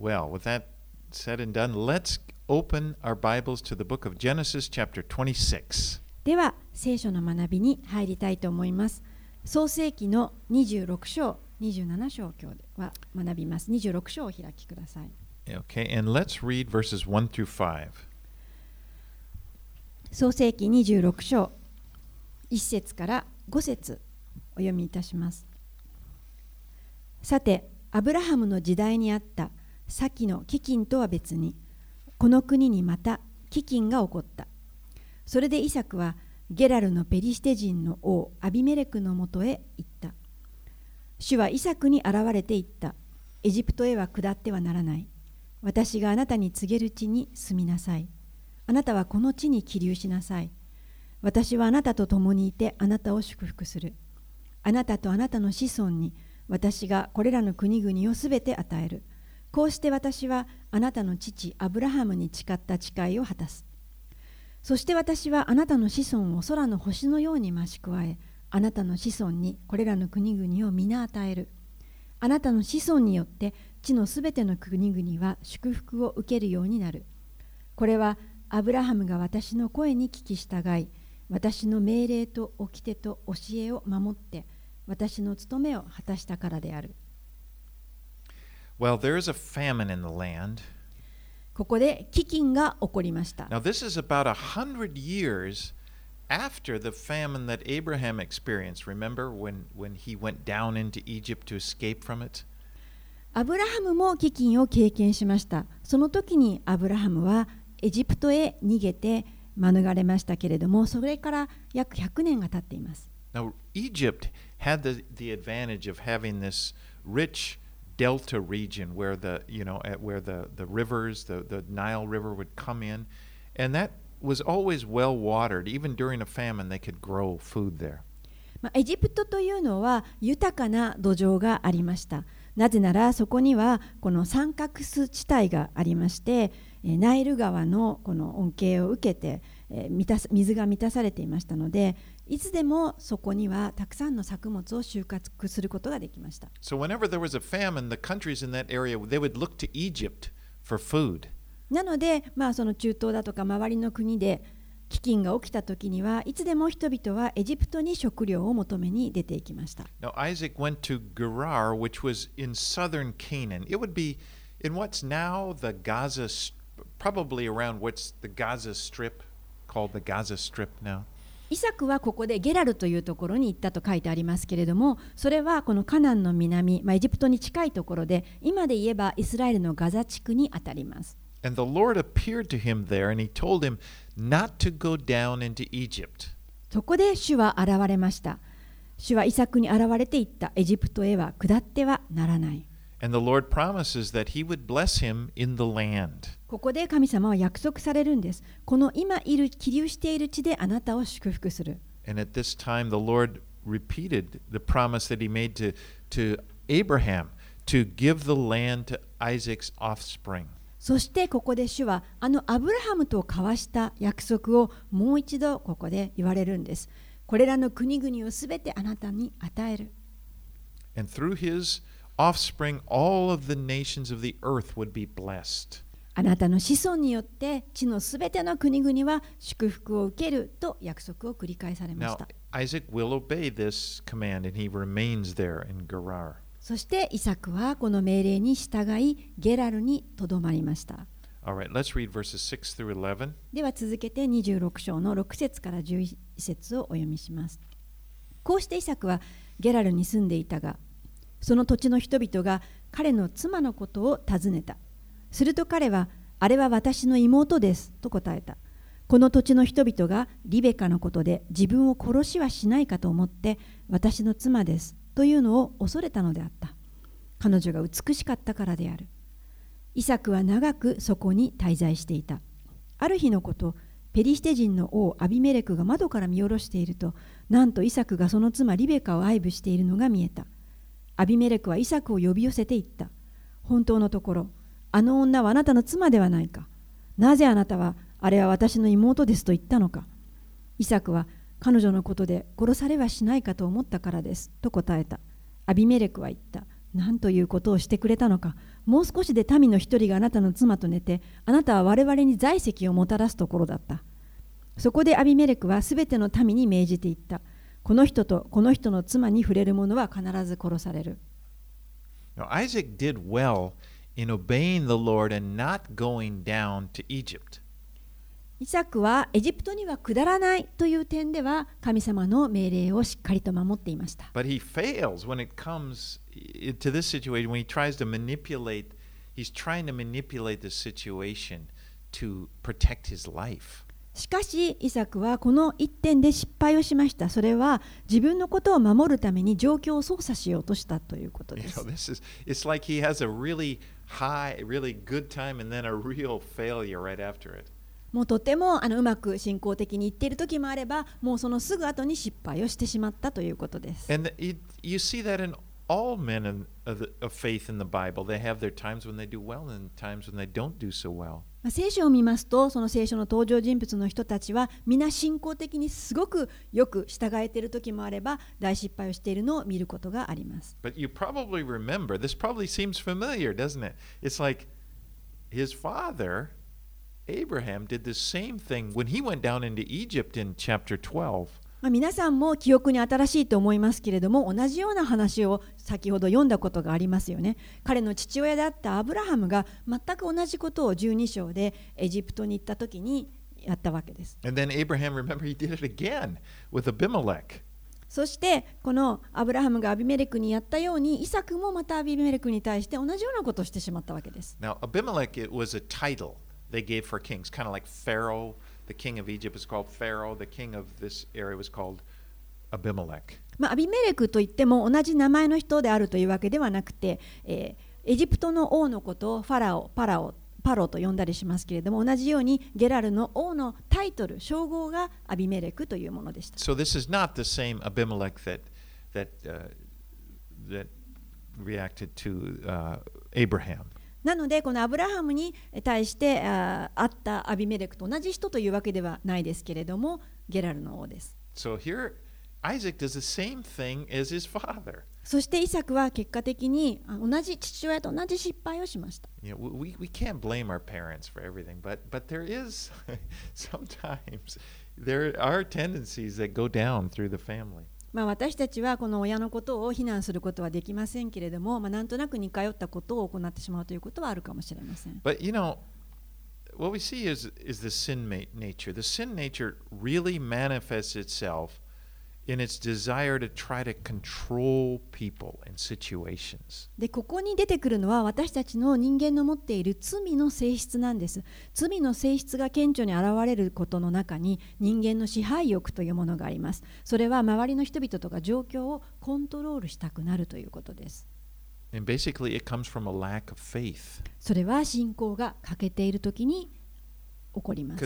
Well, with that said and done, let's open our Bibles to the book of Genesis, chapter 26. では聖書の学びに入りたいと思います創世記の26章27章今日は学びます26章をお開きください Okay, and let's read verses 1 through 5. 創世記26章1節から5節お読みいたしますさてアブラハムの時代にあった先の飢饉とは別にこの国にまた飢饉が起こった。それでイサクはゲラルのペリシテ人の王アビメレクのもとへ行った。主はイサクに現れて言った。エジプトへは下ってはならない。私があなたに告げる地に住みなさい。あなたはこの地に起立しなさい。私はあなたと共にいてあなたを祝福する。あなたとあなたの子孫に私がこれらの国々をすべて与える。こうして私はあなたの父アブラハムに誓った誓いを果たす。そして私はあなたの子孫を空の星のように増し加えあなたの子孫にこれらの国々を皆与える。あなたの子孫によって地のすべての国々は祝福を受けるようになる。これはアブラハムが私の声に聞き従い私の命令と掟と教えを守って私の務めを果たしたからである。Well, there is a famine in the land. ここで飢饉が起こりました Now, this is about a hundred years after the famine that Abraham experienced. Remember when, when he went down into Egypt to escape from it? アブラハムも飢饉を経験しましたその時にアブラハムはエジプトへ逃げて免れましたけれどもそれから約100年が経っています Now, Egypt had the, the advantage of having this rich delta region where the, you know, at where the, the rivers, the, the Nile River would come in, and that was always well watered. Even during a famine, they could grow food there. まあエジプトというのは豊かな土壌がありましたなぜならそこにはこの三角巣地帯がありましてえーナイル川のこの恩恵を受けてえー満たす水が満たされていましたのでいつでもそこにはたくさんの作物を収穫することができました So whenever there was a famine, the countries in that area they would look to Egypt for food. なので、まあ、その中東だとか周りの国で飢饉が起きた時にはいつでも人々はエジプトに食料を求めに出ていきました Now Isaac went to Gerar, which was in southern Canaan. It would be in what's now the Gaza, probably around what's the Gaza Strip, called the Gaza Strip now. イサクはここでゲラルというところに行ったと書いてありますけれどもそれはこのカナンの南、まあ、エジプトに近いところで今で言えばイスラエルのガザ地区にあたります And the Lord appeared to him there, and he told him not to go down into Egypt. そこで主は現れました主はイサクに現れていったエジプトへは下ってはならない And the Lord promises that he would bless him in the land. ここで神様は約束されるんですこの今いる起立している地であなたを祝福する And at this time, the Lord repeated the promise that he made to, to Abraham to give the land to Isaac's offspring. そしてここで主はあのアブラハムと交わした約束をもう一度ここで言われるんです。これらの国々をすべてあなたに与える。And through his offspring, all of the nations of the earth would be blessed. あなたの子孫によって地のすべての国々は祝福を受けると約束を繰り返されまし Now, た。Gerar. そしてイサクはこの命令に従いゲラルにとどまりました。Right, let's read verses 6 through 11. では続けて26章の6節から11節をお読みします。こうしてイサクはゲラルに住んでいたが、その土地の人々が彼の妻のことを尋ねた。すると彼は、あれは私の妹ですと答えた。この土地の人々がリベカのことで自分を殺しはしないかと思って私の妻ですというのを恐れたのであった。彼女が美しかったからである。イサクは長くそこに滞在していた。ある日のこと、ペリシテ人の王アビメレクが窓から見下ろしていると、なんとイサクがその妻リベカを愛撫しているのが見えた。アビメレクはイサクを呼び寄せていった。本当のところ、あの女はあなたの妻ではないか。なぜあなたは、あれは私の妹ですと言ったのか。イサクは、彼女のことで殺されはしないかと思ったからです。と答えた。アビメレクは言った。何ということをしてくれたのか。もう少しで民の一人があなたの妻と寝て、あなたは我々に在籍をもたらすところだった。そこでアビメレクはすべての民に命じていった。この人とこの人の妻に触れる者は必ず殺される。Now, Isaac did well in obeying the Lord and not going down to Egypt. イサクはエジプトには下らないという点では神様の命令をしっかりと守っていました。But he fails when it comes to this situation, when he tries to manipulate, he's trying to manipulate the situation to protect his life. しかしイサクはこの一点で失敗をしました。それは自分のことを守るために状況を操作しようとしたということ You で know, す。this is it's like he has a really high, really good time and then a real failure right after it. もうとてもあのうまく進行的にいっている時もあれば、もうそのすぐ後に失敗をしてしまったということです。And it, you see that in all men in, of, the, of faith in the Bible. They have their times when they do well and times when they don't do so well. まあ聖書を見ますと、その聖書の登場人物の人たちは、皆信仰的にすごくよく従えている時もあれば、大失敗をしているのを見ることがあります。 But you probably remember, this probably seems familiar, doesn't it? It's like his father, Abraham, did the same thing when he went down into Egypt in chapter 12. まあ、皆さんも記憶に新しいと思いますけれども同じような話を先ほど読んだことがありますよね彼の父親であったアブラハムが全く同じことを12章でエジプトに行った時にやったわけです And then Abraham, remember, he did it again with Abimelech. そしてこのアブラハムがアビメレクにやったようにイサクもまたアビメレクに対して同じようなことをしてしまったわけです Now, Abimelech it was a title they gave for kings, kind of like Pharaoh. The king of Egypt was called Pharaoh. The king of this area was called Abimelech. まあ、アビメレクといっても同じ名前の人であるというわけではなくて、えーエジプトの王のことをファラオ、パラオ、パロと呼んだりしますけれども同じようにゲラルの王のタイトル、称号がアビメレクというものでした。So this is not the same Abimelech that that uh, that reacted to uh, Abraham. なのでこのアブラハムに対してあったアビメレクと同じ人というわけではないですけれどもゲラルの王です。So here, Isaac does the same thing as his father. そしてイサクは結果的にあ同じ父親と同じ失敗をしました。You know, we, we can't blame our parents for everything, but but there is sometimes there are tendencies that go down through the family. まあ、私たちはこの親のことを非難することはできませんけれども、まあ、なんとなく似通ったことを行ってしまうということはあるかもしれません。But you know, what we see is is the sin ma- nature. The sin nature really manifests itself でここに出てくるのは私たちの人間の持っている罪の性質なんです。罪の性質が顕著に現れることの中に人間の支配欲というものがあります。それは周りの人々とか状況をコントロールしたくなるということです。And basically, it comes from a lack of faith. それは信仰が欠けている時に起こります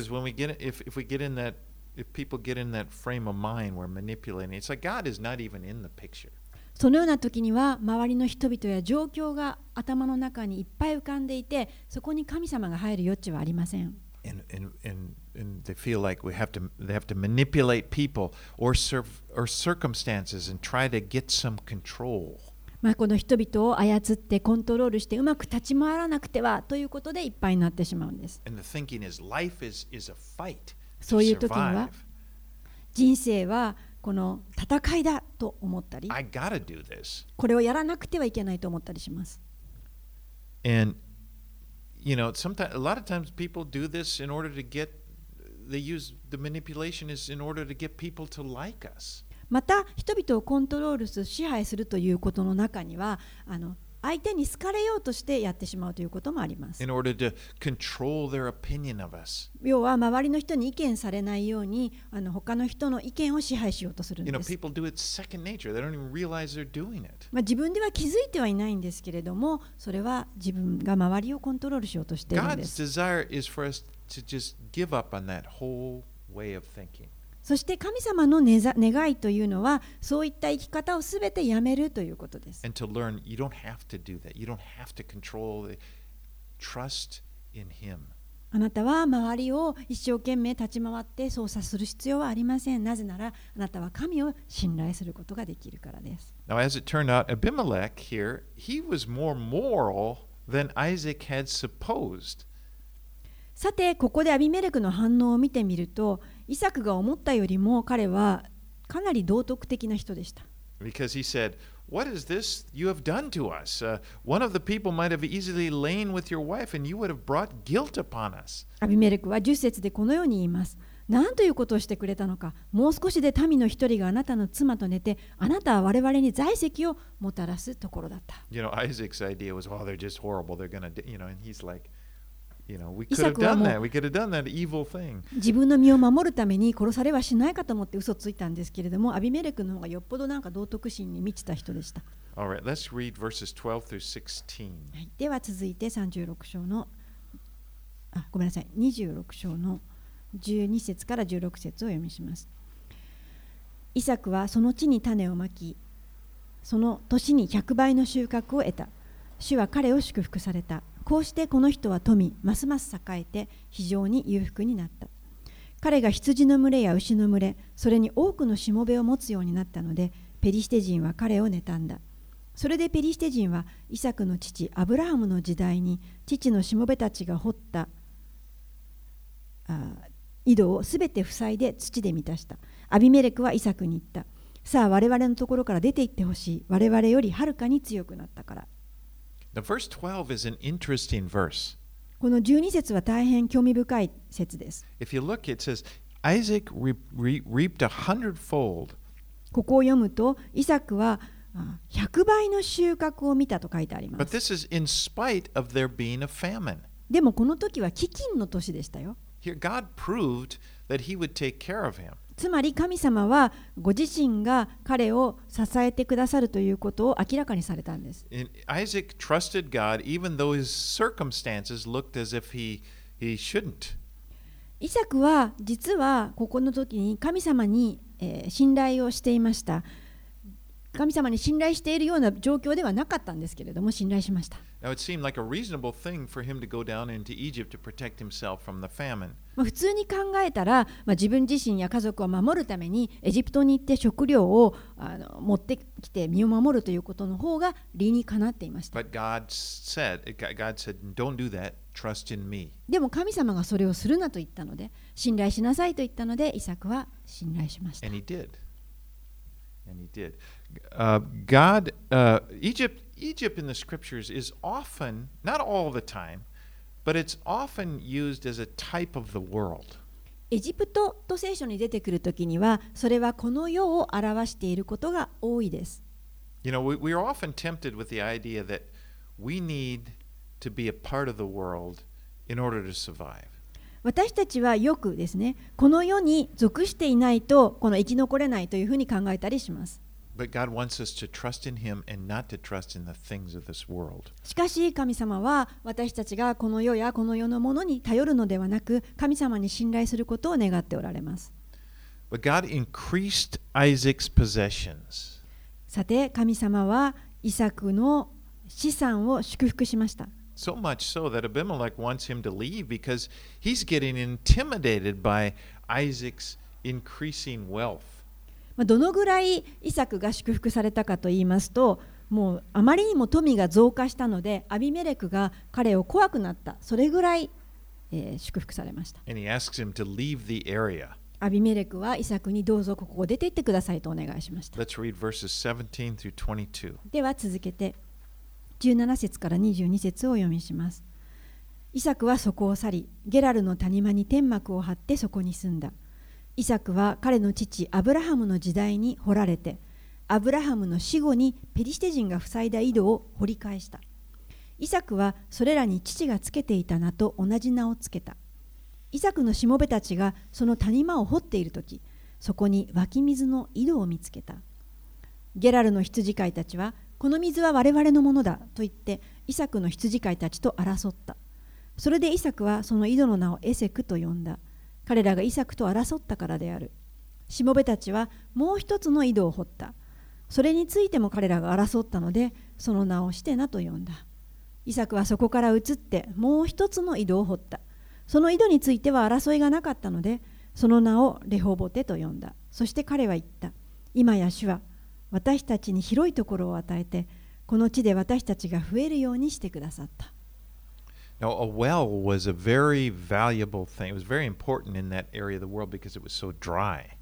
If people get in that frame of mind, we're manipulating. It's like God is not even in the picture. そのような時には周りの人々や状況が頭の中にいっぱい浮かんでいてそこに神様が入る余地はありません。and and and, and they feel like we have to they have to manipulate people or serve or circumstances and try to get some control まあ、この人々を操ってコントロールしてうまく立ち回らなくてはということでいっぱいになってしまうんです。and the thinking is life is is a fight そういう時には人生はこの戦いだと思ったりこれをやらなくてはいけないと思ったりします。and you know sometimes a lot of times people do this in order to get they use the manipulation is in order to get people to like us また人々をコントロールする支配するということの中にはあの相手に好かれようとしてやってしまうということもあります。要は周りの人に意見されないようにあの他の人の意見を支配しようとするんです。まあ、自分では気づいてはいないんですけれども、それは自分が周りをコントロールしようとしているんです。そして神様の願いというのは、そういった生き方をすべてやめるということです。あなたは周りを一生懸命立ち回って操作する必要はありません。なぜなら、あなたは神を信頼することができるからです。さて、ここでアビメレクの反応を見てみると、イサクが思ったよりも彼はかなり道徳的な人でした。Because he said, What is this you have done to us? Uh, one of the people might have easily lain with your wife, and you would have brought guilt upon us. アビメレクは10節でこのように言います。何ということをしてくれたのか、もう少しで民の一人があなたの妻と寝て、あなたは我々に在籍をもたらすところだった。You know, Isaac's idea was, Oh, they're just horrible. They're to, you know, and he's like, You know, we could Isaac have done はもう- that. We could have done that evil thing. 自分の身を守るために殺されはしないかと思って嘘ついたんですけれども、アビメレクの方がよっぽどなんか道徳心に満ちた人でした。Right, let's read verses 12 through 16. はい、では続いて36章のあごめんなさい26章の12節から16節を読みしますイサクはその地に種をまきその年に100倍の収穫を得た主は彼を祝福されたこうしてこの人は富ますます栄えて非常に裕福になった。彼が羊の群れや牛の群れそれに多くのしもべを持つようになったのでペリシテ人は彼を妬んだ。それでペリシテ人はイサクの父アブラハムの時代に父のしもべたちが掘ったあ井戸をすべて塞いで土で満たした。アビメレクはイサクに言った。さあ我々のところから出て行ってほしい。我々よりはるかに強くなったから。この12節は大変興味深い説です。ここを読むと、イサクは100倍の収穫を見たと書いてあります。でもこの時は飢饉の年でしたよ。つまり神様はご自身が彼を支えてくださるということを明らかにされたんです。イサクは実はここの時に神様に、え、信頼をしていました。神様に信頼しているような状況ではなかったんですけれども、信頼しました。まあ、普通に考えたら、まあ、自分自身や家族を守るためにエジプトに行って食料をあの持ってきて身を守るということの方が理にかなっていました。But God said, God said, don't do that. Trust in me. でも神様がそれをするなと言ったので信頼しなさいと言ったのでイサクは信頼しました。And he did. And he did. Uh, God, uh, Egypt, Egypt in the scriptures is often, not all the time, but it's often used as a type of the world. エジプトと聖書に出てくるときにはそれはこの世を表していることが多いです。You know, we, we are often tempted with the idea that we need to be a part of the world in order to survive. 私たちはよくですねこの世に属していないとこの生き残れないというふうに考えたりします。しかし神様は私たちがこの世やこの世のものに頼るのではなく神様に信頼することを願っておられます。But God increased Isaac's possessions. さて神様はイサクの資産を祝福しました。So much so that Abimelech wants him to leave because he's getting intimidated by Isaac's increasing wealth. まあどのぐらいイサクが祝福されたかと言いますともうあまりにも富が増加したのでアビメレクが彼を怖くなった。それぐらい、えー祝福されました.アビメレクはイサクにどうぞここを出て行ってくださいとお願いしました。Let's read verses 17 through 22. では続けて17節から22節をお読みします。イサクはそこを去りゲラルの谷間に天幕を張ってそこに住んだイサクは彼の父アブラハムの時代に掘られてアブラハムの死後にペリシテ人が塞いだ井戸を掘り返した。イサクはそれらに父がつけていた名と同じ名をつけた。イサクのしもべたちがその谷間を掘っている時そこに湧き水の井戸を見つけた。ゲラルの羊飼いたちはこの水は我々のものだと言ってイサクの羊飼いたちと争った。それでイサクはその井戸の名をエセクと呼んだ。彼らがイサクと争ったからである。しもべたちはもう一つの井戸を掘った。それについても彼らが争ったのでその名をシテナと呼んだ。イサクはそこから移ってもう一つの井戸を掘った。その井戸については争いがなかったのでその名をレホボテと呼んだ。そして彼は言った。今や主は私たちに広いところを与えてこの地で私たちが増えるようにしてくださった。Now, a well was a very valuable thing. It was very important in that area of the world because it was so dry.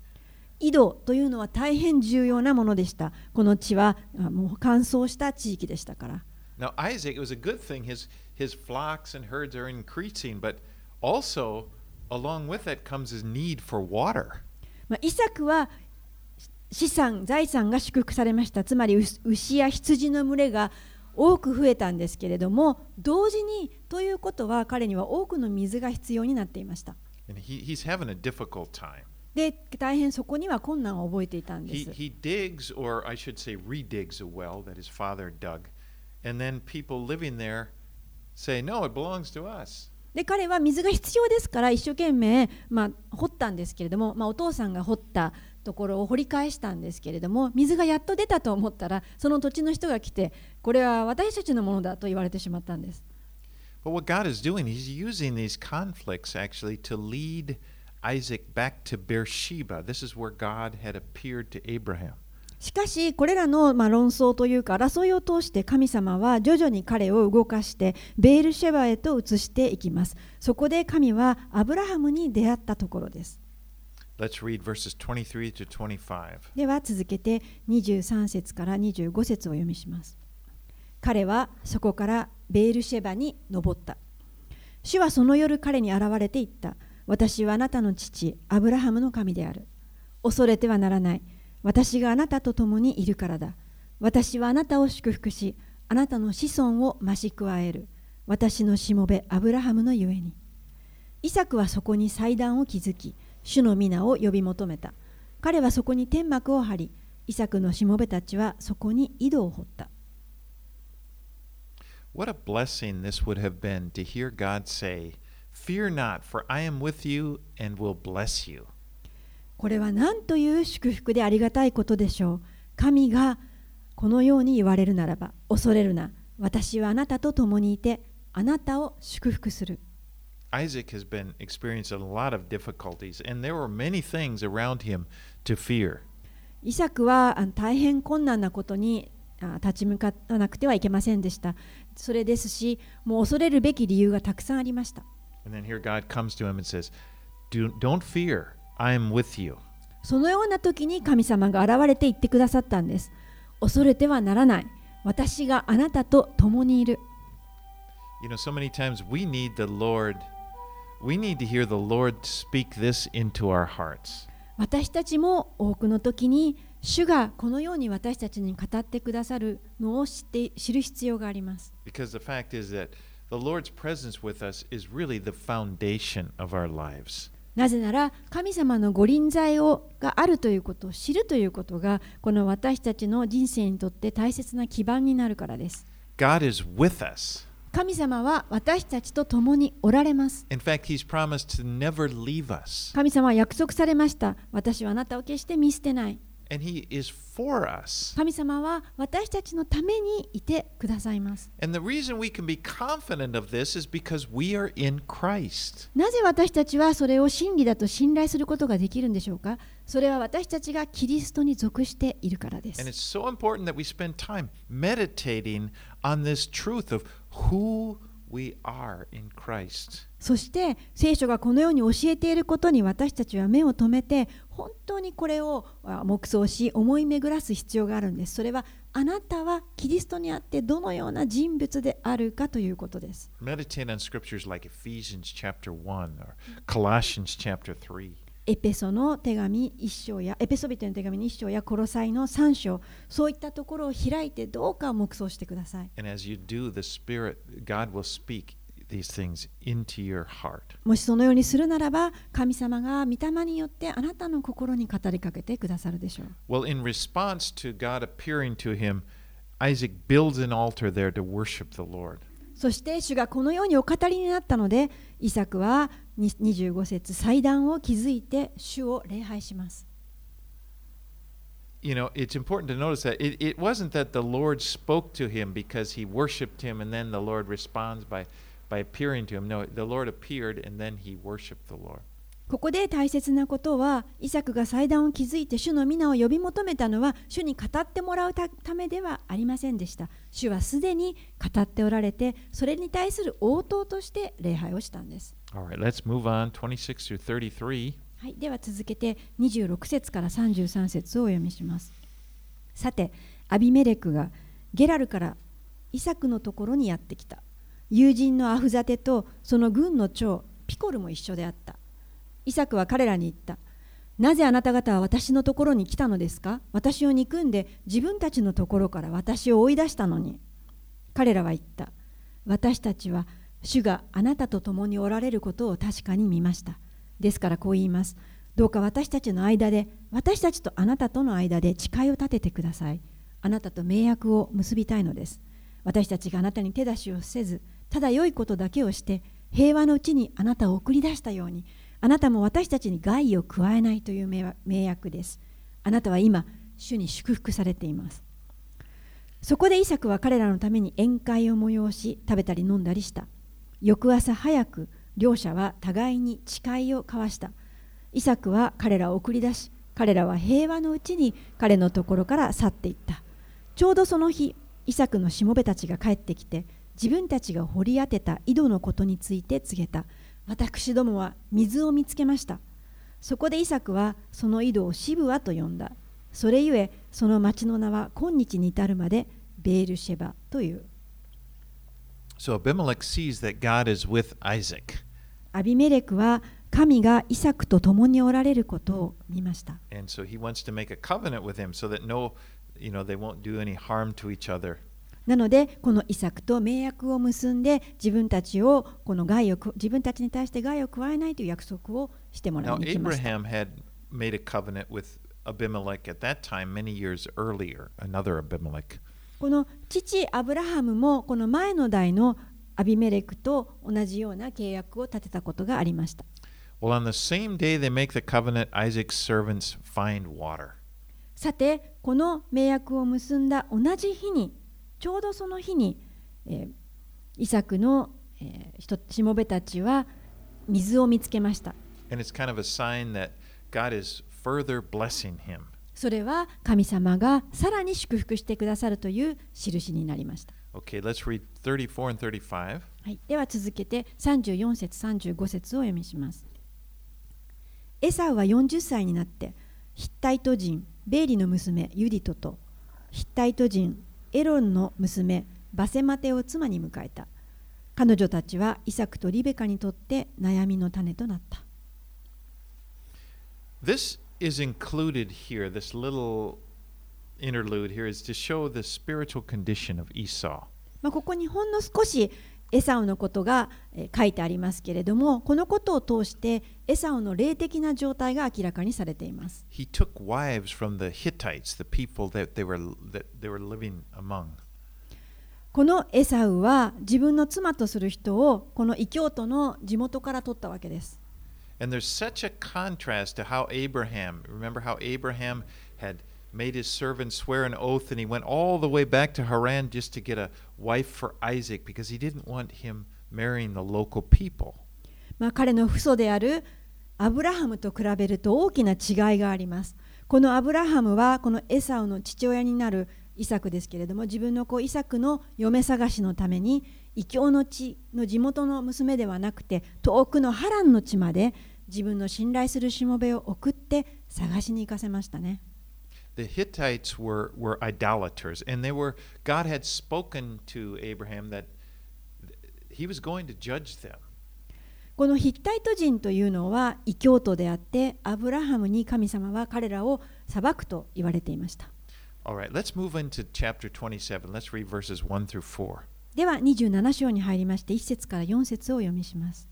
井戸というのは大変重要なものでしたこの地はあもう乾燥した地域でしたから Now, Isaac, it was a good thing. His, his flocks and herds are increasing, but also along with that comes his need for water. まあ、イサクは資産、財産が祝福されました。つまり牛牛や羊の群れが多く増えたんですけれども同時にということは彼には多くの水が必要になっていました。で大変そこには困難を覚えていたんです。で彼は、水が必要ですから一生懸命、ま、掘ったんですけれども、ま、お父さんが掘った。ところを掘り返したんですけれども、水がやっと出たと思ったら、その土地の人が来て、これは私たちのものだと言われてしまったんです。But what God is doing, He's using these conflicts actually to lead Isaac back to Beersheba. This is where God had appeared to Abraham. しかしこれらのまあ論争というか争いを通して神様は徐々に彼を動かしてベールシェバへと移していきますそこで神はアブラハムに出会ったところです Let's read verses 23 to 25. では続けて23節から25節を読みします。彼はそこからベールシェバに登った。主はその夜彼に現れて言った。私はあなたの父アブラハムの神である。恐れてはならない。私があなたと共にいるからだ。私はあなたを祝福しあなたの子孫を増し加える。私のしもべアブラハムのゆえに。イサクはそこに祭壇を築き主の皆を呼び求めた。彼はそこに天幕を張りイサクのしもべたちはそこに井戸を掘った。What a blessing this would have been to hear God say, Fear not, for I am with you and will bless you. これは何という祝福でありがたいことでしょう。神がこのように言われるならば恐れるな。私はあなたと共にいてあなたを祝福する Isaac has been experiencing a lot of difficulties, and there were many things around him to fear. イサクはあ大変困難なことにあ立ち向かわなくてはいけませんでしたそれですしもう恐れるべき理由がたくさんありました And then here God comes to him and says, Do, Don't fear, I am with you. そのような時に神様が現れて言ってくださったんです恐れてはならない私があなたと共にいる You know, so many times we need the Lord, We need to hear the Lord speak this into our hearts. 私たちも多くの時に主がこのように私たちに語ってくださるのを知って知る必要があります。Really、なぜなら神様のご臨在をがあるということを知るということがこの私たちの人生にとって大切な基盤になるからです。God is with us. 神様は私たちと共におられます。神様は約束されました。私はあなたを決して見捨てない。神様は私たちのためにいてくださいます。なぜ私たちはそれを真理だと信頼することができるんでしょうか？それは私たちがキリストに属しているからです。Who we are in Christ. そして聖書がこのように教えていることに私たちは目を留めて本当にこれをあ黙想し思い巡らす必要があるんですそれはあなたはキリストにあってどのような人物であるかということです Meditate on scriptures like Ephesians chapter 1 or Colossians chapter 3. エペソの手紙一章やエペソビトの手紙一章やコロサイの三章そういったところを開いてどうか黙想してください。もしそのようにするならば神様が御霊によってあなたの心に語りかけてくださるでしょう。そして主がこのようにお語りになったのでイサクは25節祭壇を築いて主を礼拝します You know, it's important to notice that it, it wasn't that the Lord spoke to him because he worshiped him and then the Lord responds by, by appearing to him. No, the Lord appeared and then he worshiped the Lord. ここで大切なことはイサクが祭壇を築いて主の皆を呼び求めたのは主に語ってもらうためではありませんでした主はすでに語っておられてそれに対する応答として礼拝をしたんです All right, let's move on 26 through 33. はい、では続けて26節から33節をお読みしますさてアビメレクがゲラルからイサクのところにやってきた友人のアフザテとその軍の長ピコルも一緒であったイサクは彼らに言った。なぜあなた方は私のところに来たのですか？私を憎んで自分たちのところから私を追い出したのに。彼らは言った。私たちは主があなたと共におられることを確かに見ました。ですからこう言います。どうか私たちの間で、私たちとあなたとの間で誓いを立ててください。あなたと盟約を結びたいのです。私たちがあなたに手出しをせず、ただ良いことだけをして、平和のうちにあなたを送り出したように、あなたも私たちに害を加えないという名約です。あなたは今、主に祝福されています。そこでイサクは彼らのために宴会を催し、食べたり飲んだりした。翌朝早く、両者は互いに誓いを交わした。イサクは彼らを送り出し、彼らは平和のうちに彼のところから去っていった。ちょうどその日、イサクのしもべたちが帰ってきて、自分たちが掘り当てた井戸のことについて告げた。私どもは水を見つけましたそこでイサクはその井戸をシブアと呼んだそれゆえその町の名は今日に至るまでベールシェバという So Abimelech sees that God is with Isaac. アビメレクは神がイサクと共におられることを見ました。And so he wants to make a covenant with him so that no, you know, they won't do any harm to each other. なのでこのイサクと盟約を結んで自分たちをこの害を自分たちに対して害を加えないという約束をしてもらいに来ました。Now, Abraham had made a covenant with Abimelech at that time many years earlier, another Abimelech. この父アブラハムもこの前の代のアビメレクと同じような契約を立てたことがありました。Well, on the same day they make the covenant, Isaac's servants find water. さて、この盟約を結んだ同じ日にちょうどその日に、えー、イサクの、えー、しもべたちは水を見つけました。Kind of それは神様がさらに祝福してくださるという印になりました。Okay, let's read 34 and 35. はい、では続けて34節35節を読みします。エサウは40歳になってヒッタイト人ベーリの娘ユディトとヒッタイト人エロンの娘バセマテを妻に迎えた彼女たちはイサクとリベカにとって悩みの種となった This is included here, this little interlude here is to show the spiritual condition of Esau. まあここにほんの少しエサウのことが書いてありますけれども、このことを通してエサウの霊的な状態が明らかにされています。He took wives from the Hittites, the people that they were, that they were living among. このエサウは自分の妻とする人をこの異教徒の地元から取ったわけです。And there's such a contrast to how Abraham, remember how Abraham had made his servant swear an oath, and he went all the way back to Haran just to get a wife for Isaac because he didn't want him marrying the local people. まあ彼の父祖であるアブラハムと比べると大きな違いがあります。このアブラハムはこのエサウの父親になるイサクですけれども自分の子イサクの嫁探しのために異教の地の地元の娘ではなくて遠くのハランの地まで自分の信頼するしもべを送って探しに行かせましたね。the Hittites were, were idolaters, and they were God had spoken to Abraham that he was going to judge them. このヒッタイト人というのは異教徒であってアブラハムに神様は彼らを裁くと言われていました。Right, let's move into chapter 27. Let's read verses 1 through 4. では27章に入りまして1節から4節を読みします。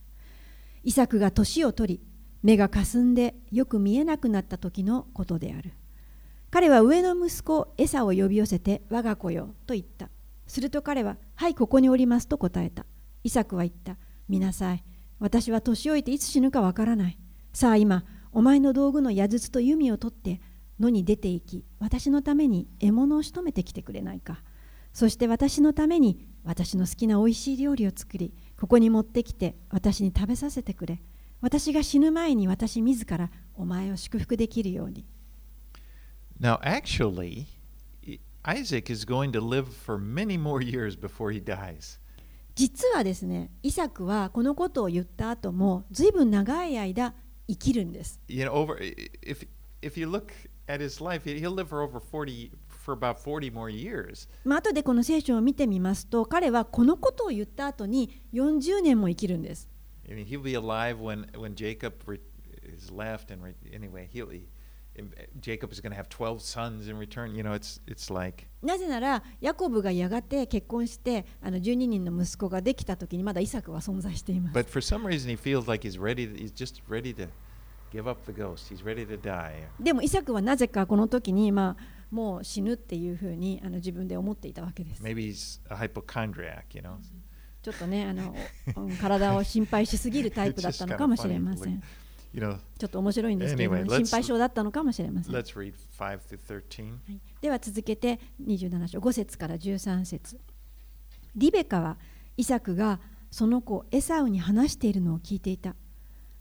イサクが年を取り目がかすんでよく見えなくなった時のことである。彼は上の息子エサを呼び寄せて我が子よと言った。すると彼は、はい、ここにおりますと答えた。イサクは言った。見なさい。私は年老いていつ死ぬかわからない。さあ今、お前の道具の矢筒と弓を取って野に出て行き、私のために獲物を仕留めてきてくれないか。そして私のために私の好きなおいしい料理を作り、ここに持ってきて私に食べさせてくれ。私が死ぬ前に私自らお前を祝福できるように。Now, actually, Isaac is going to live for many more years before he dies. 実はですね、イサクはこのことを言った後も、ずいぶん長い間生きるんです。You know, over if if you look at his life, he'll live for over 40まあとでこの聖書を見てみますと彼はこのことを言った後に40年も生きるんです。なぜなら、ヤコブがやがて結婚して、あの12人の息子ができたとに、まだイサクは存在しています。でも、イサクはなぜかこの時に、まあ、もう死ぬっていうふうにあの自分で思っていたわけです。Maybe he's a hypochondriac. You know? ちょっとねあの、うん体を心配しすぎるタイプだったのかもしれません。You know. ちょっと面白いんですけれども、Anyway, 心配性だったのかもしれません。は Let's read 5 through 13. い、では続けて27章5節から13節リベカはイサクがその子エサウに話しているのを聞いていた。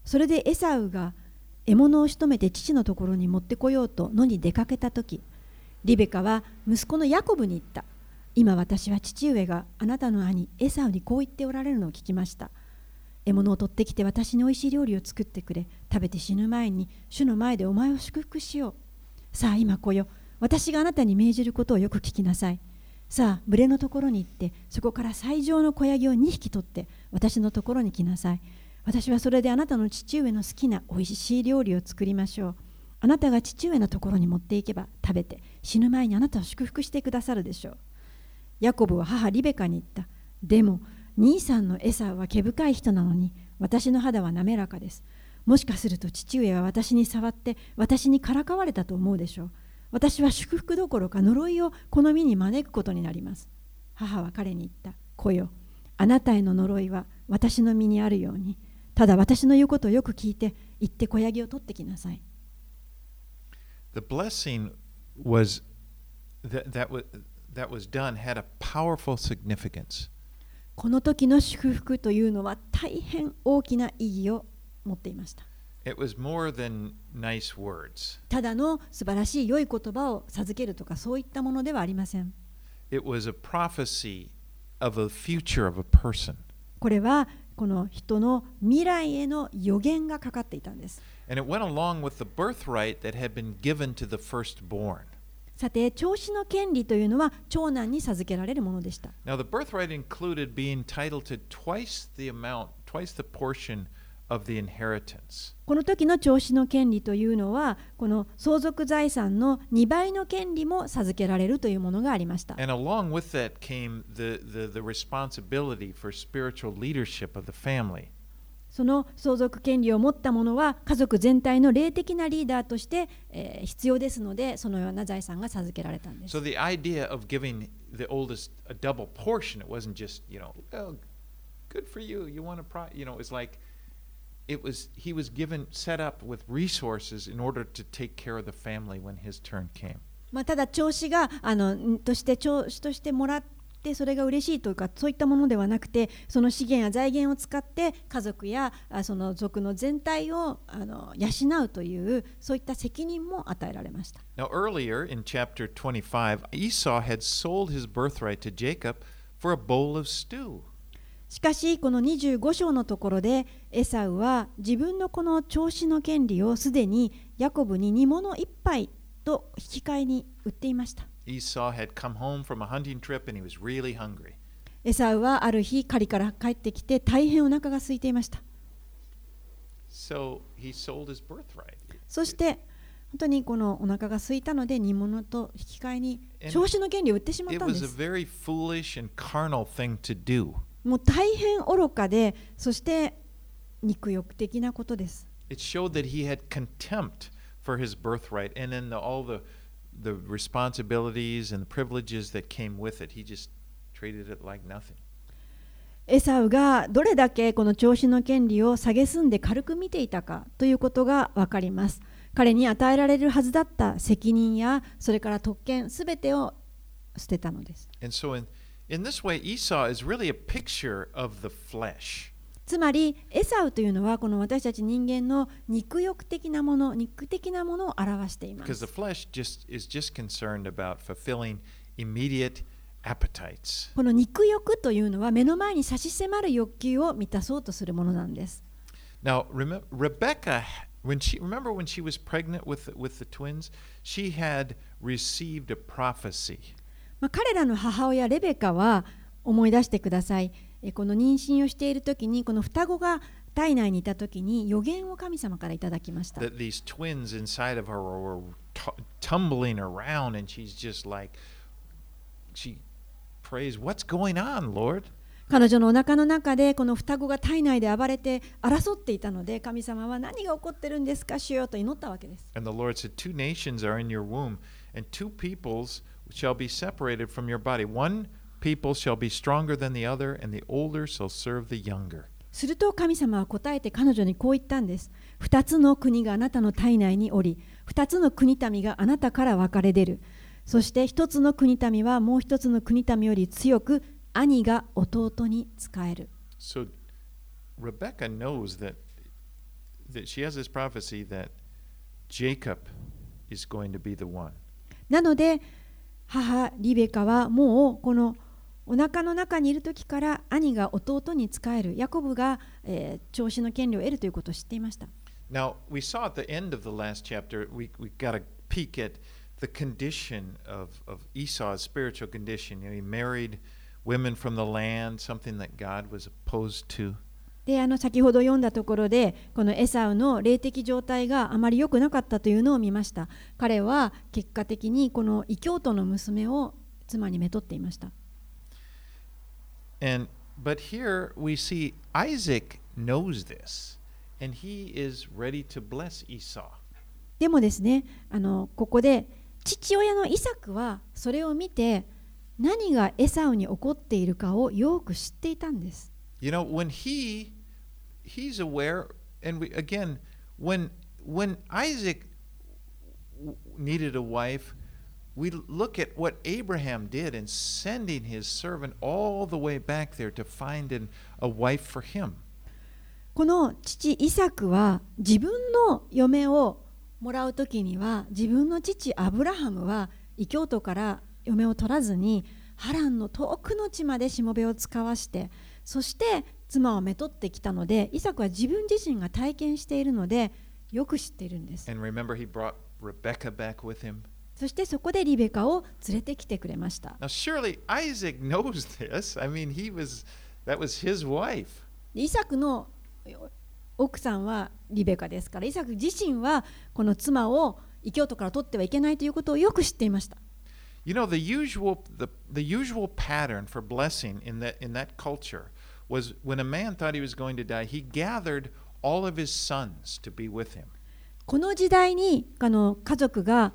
それでエサウが獲物を仕留めて父のところに持ってこようと野に出かけた時リベカは息子のヤコブに言った。今私は父上があなたの兄エサウにこう言っておられるのを聞きました。獲物を取ってきて私においしい料理を作ってくれ。食べて死ぬ前に主の前でお前を祝福しよう。さあ今来よ。私があなたに命じることをよく聞きなさい。さあ群れのところに行ってそこから最上の子ヤギを2匹取って私のところに来なさい。私はそれであなたの父上の好きなおいしい料理を作りましょう。あなたが父上のところに持っていけば食べて死ぬ前にあなたを祝福してくださるでしょう。ヤコブは母リベカに言った。でも、兄さんのエサは毛深い人なのに、私の肌は滑らかです。もしかすると父上は私に触って、私にからかわれたと思うでしょう。私は祝福どころか呪いをこの身に招くことになります。母は彼に言った。子よ、あなたへの呪いは私の身にあるように、ただ私の言うことをよく聞いて、行って小ヤギを取ってきなさい。The blessing was that that was that was done had a powerful significance. この時の祝福というのは大変大きな意義を持っていました。 It was more than nice words. ただの素晴らしい良い言葉を授けるとかそういったものではありません。 It was a prophecy of a future of a person. これは この人の未来への予言がかかっていたんです。And it went along with the birthright that had been given to the firstborn. さて、長子の権利というのは長男に授けられるものでした。Now, the birthright included being entitled to twice the amount, twice the portion of the この時の調子の権利というのは、この相続財産の2倍の権利も授けられるというものがありました。その相続権利を持った者は、家族全体の霊的なリーダーとして、えー、必要ですので、そのような財産が授けられたんです。it was, he was given, set up with resources in order to take care of the family when his turn came. まあ、ただ長子があのんとして長子としてもらってそれが嬉しいというかそういったものではなくてその資源や財源を使って家族やあその族の全体をあの養うというそういった責任も与えられました。 Now, earlier in chapter 25, Esau had sold his birthright to Jacob for a bowl of stew. しかしこの25章のところでエサウは自分のこの長子の権利をすでにヤコブに煮物一杯と引き換えに売っていました。Esau had come home from a hunting trip and he was really hungry. エサウはある日狩りから帰ってきて大変お腹が空いていました。So he sold his birthright. そして本当にこのお腹が空いたので煮物と引き換えに長子の権利を売ってしまったんで was a す。very foolish and carnal thing to do. もう大変愚かで、そして肉欲的なことです。It showed that he had contempt for his birthright and then the, all the, the responsibilities and the privileges that came with it. He just treated it like nothing. エサウがどれだけこの長子の権利を蔑んで軽く見ていたかということがわかります。彼に与えられるはずだった責任やそれから特権すべてを捨てたのです。And so, in, in this way, Esau is really a picture of the flesh. つまりエサウというのはこの私たち人間の肉欲的なもの肉的なものを表していま Because す the flesh just is just concerned about fulfilling immediate appetites. この肉欲というのは目の前に差し迫る欲求を満たそうとするものなんです Now, remember, Rebecca, when she remember when she was pregnant with the, with the twins, she had received a prophecy. まあ、彼らの母親レベカは思い出してください。えこの妊娠をしているときに、この双子が体内にいたときに、予言を神様からいただきました。彼女のお腹の中でこの双子が体内で暴れて争っていたので神様は何が起こってるんですかしようと祈ったわけです。Shall be separated from your body. One people shall be stronger than the other, and the older shall serve the younger. すると神様は答えて彼女にこう言ったんです二つの国があなたの体内におり二つの国民があなたから分かれ出るそして一つの国民はもう一つの国民より強く兄が弟に仕える So Rebecca knows that, that she has this prophecy that Jacob is going to be the one. なので母リベカはもうこのお腹の中にいる時から兄が弟に仕えるヤコブが、えー、調子の権利を得るということを知っていました Now, we saw at the end of the last chapter, we, we got a peek at the condition of, of Esau's spiritual condition. You know, he married women from the land, something that God was opposed to. であの先ほど読んだところでこのエサウの霊的状態があまり良くなかったというのを見ました。彼は結果的にこの異教徒の娘を妻にめとっていました。And but here we see Isaac knows this, and he is ready to bless Esau. でもですねあのここで父親のイサクはそれを見て何がエサウに起こっているかをよく知っていたんです。You know, when he he's aware, and we again, when when Isaac needed a wife, we look at what Abraham did in sending his servant all the way back there to find an, a wife for him. この父イサクは自分の嫁をもらう時には自分の父アブラハムは異教徒から嫁を取らずにハランの遠くの地までしもべを使わしてそして妻をめとってきたのでイサクは自分自身が体験しているのでよく知っているんです.そしてそこでリベカを連れてきてくれました Now, surely Isaac knows this. I mean, he was that was his wife. イサクの奥さんはリベカですからイサク自身はこの妻を異教徒から取ってはいけないということをよく知っていました You know, the usual the, the usual pattern for blessing in that in that culture was when a man thought he was going to die, he gathered all of his sons to be with him. この時代にあの家族が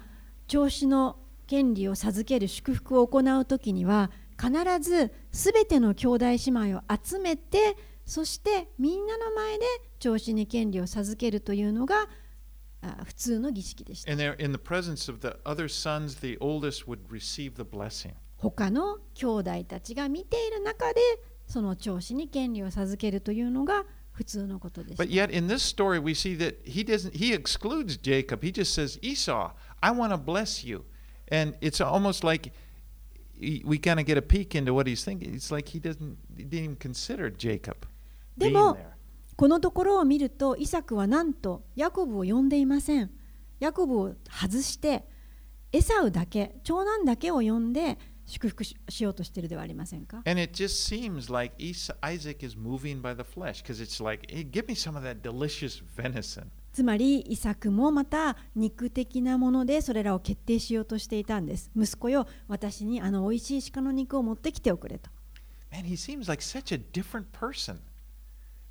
長子の権利を授ける祝福を行う時には必ず全ての兄弟姉妹を集めてそしてみんなの前で長子に権利を授けるというのがの儀式でし。他の兄弟たちが見ている中でその長子に権利を授けるというのが普通のことでした But yet in this story we see that he doesn't he excludes Jacob. He just says, Esau, I want to bless you. And it's almost like we kind of get a peek into what he's thinking. It's like he doesn't he didn't even consider Jacob でも.このところを見るとイサクはなんとヤコブを呼んでいませんヤコブを外してエサウだけ長男だけを呼んで祝福ししようとしているではありませんか And it just seems like Isaac is moving by the flesh because it's like, hey, give me some of that delicious venison. つまりイサクもまた肉的なものでそれらを決定しようとしていたんです息子よ私にあの美味しい鹿の肉を持ってきておくれと Man, he seems like such a different person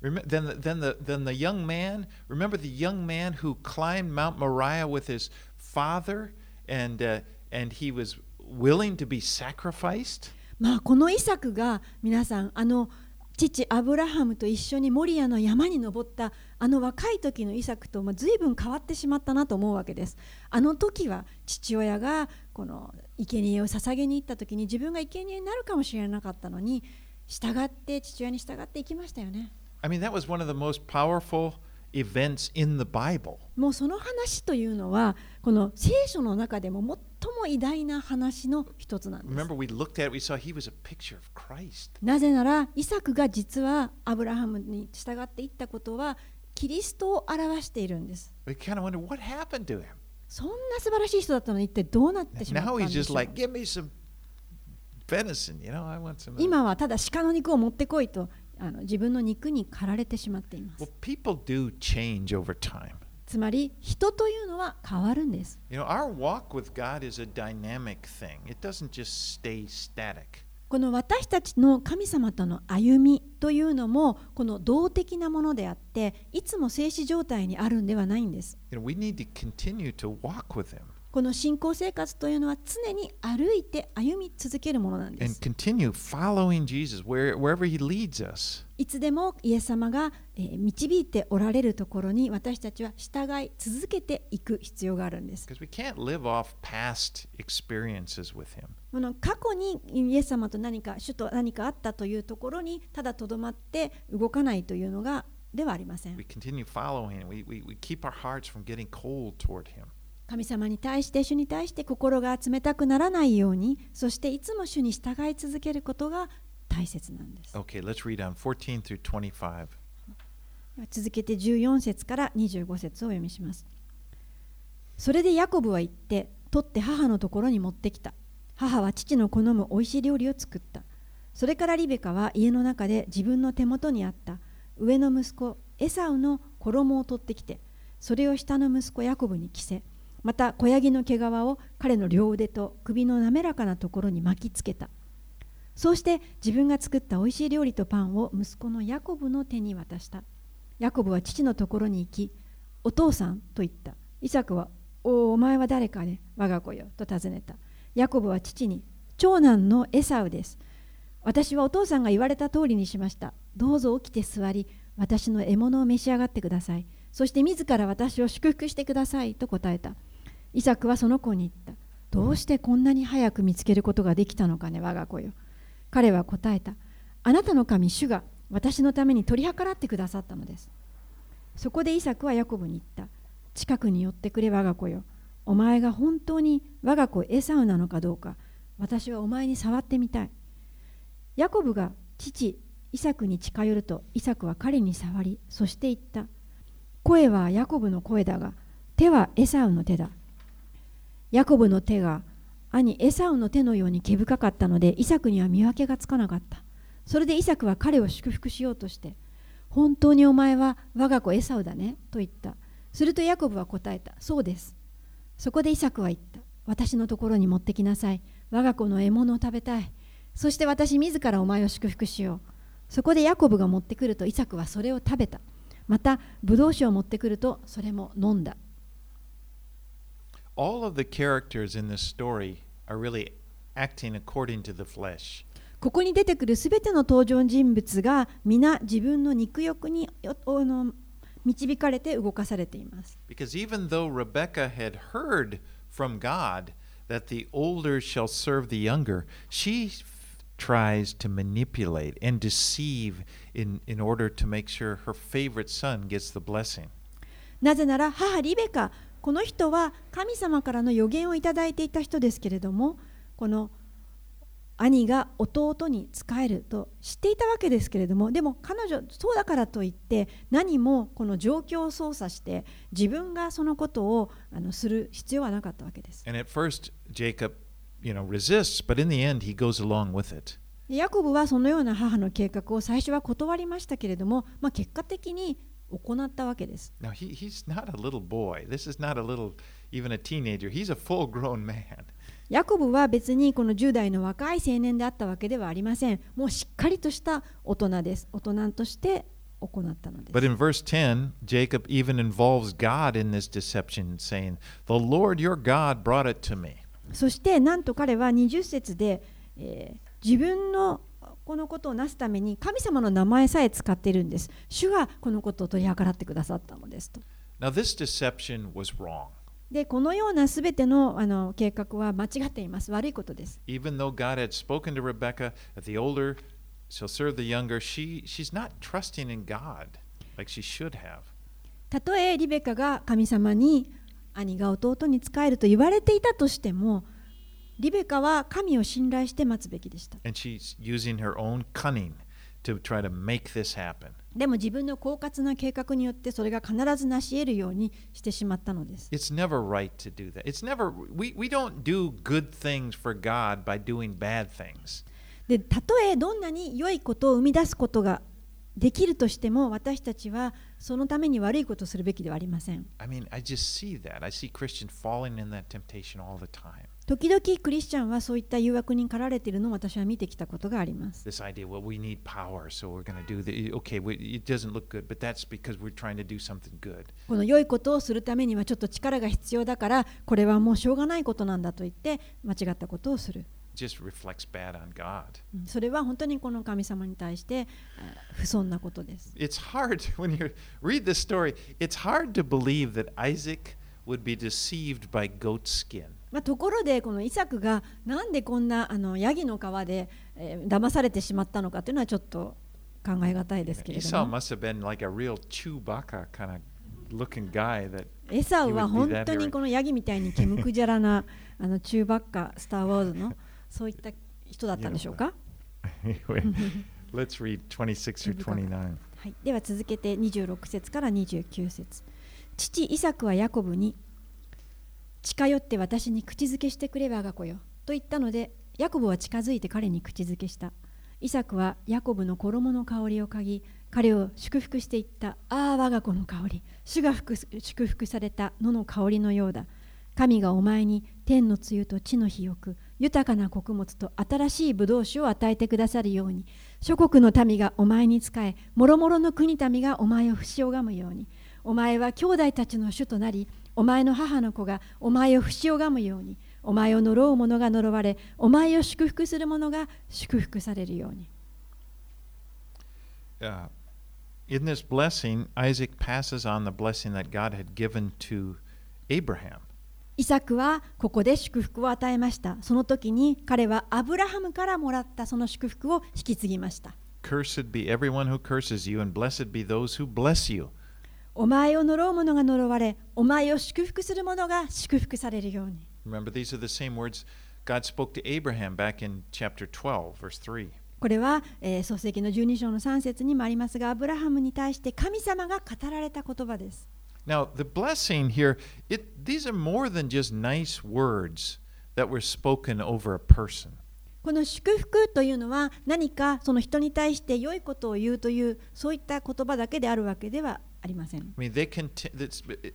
than the, than, the, than the young man. Remember the young man who climbed Mount Moriah with his father and, uh, and he was willing to be sacrificed? まあこのイサクが皆さんあの父アブラハムと一緒にモリアの山に登ったあの若い時のイサクとまあ随分変わってしまったなと思うわけです。あの時は父親がこの生贄を捧げに行った時に自分が生贄になるかもしれなかったのに従って父親に従っていきましたよね。I mean, that was one of the most powerful events in the Bible. もうその話というのはこの聖書の中でも最最も偉大な話の一つなんです。なぜなら、イサクが実はアブラハムに従っていったことは、キリストを表しているんです。そんな素晴らしい人だったのに、一体どうなってしまったんでしょう今はただ鹿の肉を持ってこいとあの自分の肉に駆られてしまっています。つまり人というのは変わるんです。この私たちの神様との歩みというのもこの動的なものであっていつも静止状態にあるんではないんです。この信仰生活というのは常に歩いて歩み続けるものなんです。いつでもイエス様が導いておられるところに私たちは従い続けていく必要があるんです。この過去にイエス様と何か、主と何かあったというところにただとどまって動かないというのがではありません。神様に対して主に対して心が冷たくならないようにそしていつも主に従い続けることが大切なんです。Okay, let's read on 14 through 25. では続けて14節から25節をお読みします。それでヤコブは言って取って母のところに持ってきた。母は父の好むおいしい料理を作った。それからリベカは家の中で自分の手元にあった上の息子エサウの衣を取ってきてそれを下の息子ヤコブに着せまた小ヤギの毛皮を彼の両腕と首の滑らかなところに巻きつけた。そうして自分が作ったおいしい料理とパンを息子のヤコブの手に渡した。ヤコブは父のところに行きお父さんと言った。イサクはおお前は誰かね我が子よと尋ねた。ヤコブは父に長男のエサウです。私はお父さんが言われた通りにしました。どうぞ起きて座り私の獲物を召し上がってください。そして自ら私を祝福してくださいと答えた。イサクはその子に言った。どうしてこんなに早く見つけることができたのかね我が子よ。彼は答えた。あなたの神主が私のために取り計らってくださったのです。そこでイサクはヤコブに言った。近くに寄ってくれ我が子よ。お前が本当に我が子エサウなのかどうか私はお前に触ってみたい。ヤコブが父イサクに近寄るとイサクは彼に触りそして言った。声はヤコブの声だが手はエサウの手だ。ヤコブの手が兄エサウの手のように毛深かったのでイサクには見分けがつかなかった。それでイサクは彼を祝福しようとして本当にお前は我が子エサウだねと言った。するとヤコブは答えたそうです。そこでイサクは言った私のところに持ってきなさい。我が子の獲物を食べたい。そして私自らお前を祝福しよう。そこでヤコブが持ってくるとイサクはそれを食べた。またブドウ酒を持ってくるとそれも飲んだ。All of the characters in this story are really acting according to the flesh. ここに出てくるすべての登場人物が皆自分の肉欲によあの導かれて動かされています。 Because even though Rebecca had heard from God that the older shall serve the younger, she f- tries to manipulate and deceive in, in order to make sure her favorite son gets the blessing. なぜなら母リベカ、 この人は神様からの予言をいただいていた人ですけれども、この兄が弟に仕えると知っていたわけですけれども、でも彼女、そうだからといって何もこの状況を操作して自分がそのことをあのする必要はなかったわけです。And at first, Jacob, you know, resists, but in the end, he goes along with it. ヤコブはそのような母の計画を最初は断りましたけれども、まあ、結果的に行ったわけです。Now, he, he's not a little boy. This is not a little, even a teenager. He's a full grown man. ヤコブは別にこの10代の若い青年であったわけではありません。もうしっかりとした大人です。大人として行ったのです But。in verse 10, Jacob even involves God in this deception, saying, The Lord your God brought it to me. そしてなんと彼は20節で、えー自分のこのことをなすために神様の名前さえ使っているんです。主がこのことを取り計らってくださったのですと。Now, this deception was wrong. で、このようなすべてのあの計画は間違っています。悪いことです。Even though God had spoken to Rebekah that the older she'll serve the younger. She she's not trusting in God like she should have. たとえリベカが神様に兄が弟に仕えると言われていたとしてもリベカは神を信頼して待つべきでした And she's using her own cunning to try to make this happen. でも自分の狡猾な計画によってそれが必ず成し得るようにしてしまったのです It's never right to do that. It's never we, we don't do good things for God by doing bad things. でたとえどんなに良いことを生み出すことができるとしても私たちはそのために悪いことをするべきではありません I mean, I just see that. I see Christians falling in that temptation all the time. 時々クリスチャンはそういった誘惑に駆られているのを私は見てきたことがあります。この良いことをするためにはちょっと力が必要だから、これはもうしょうがないことなんだと言って間違ったことをする。それは本当にこの神様に対して不尊なことです。It's hard when you read this story, it's hard to believe that Isaac would be deceived by goat skin. まあ、ところでこのイサクがなんでこんなあのヤギの皮で、えー騙されてしまったのかというのはちょっと考え難いですけれどもエサウは本当にこのヤギみたいに毛むくじゃらなあの中ばっかスター・ウォーズのそういった人だったんでしょうか？Let's read 26 through 29. はい、では続けて26節から29節父イサクはヤコブに近寄って私に口づけしてくれ我が子よ。と言ったのでヤコブは近づいて彼に口づけした。イサクはヤコブの衣の香りを嗅ぎ彼を祝福していった。ああ我が子の香り。主が祝福された野の香りのようだ。神がお前に天の露と地の肥沃豊かな穀物と新しい葡萄酒を与えてくださるように。諸国の民がお前に仕え諸々の国民がお前を不死拝むように。お前は兄弟たちの主となりお前の母の子がお前を不死拝むようにお前を呪う者が呪われお前を祝福する者が祝福されるように Uh, in this blessing, Isaac passes on the blessing that God had given to Abraham. イサクはここで祝福を与えましたその時に彼はアブラハムからもらったその祝福を引き継ぎました Cursed be everyone who curses you, and blessed be those who bless you. お前を呪う者が呪われお前を祝福する者が祝福されるように Remember, these are the same words God spoke to Abraham back in chapter 12, verse 3. これは、えー創世記の12章の3節にもありますがアブラハムに対して神様が語られた言葉です Now, the blessing here, it, these are more than just nice words that were spoken over a person. この祝福というのは何かその人に対して良いことを言うというそういった言葉だけであるわけではありません I mean, they contain,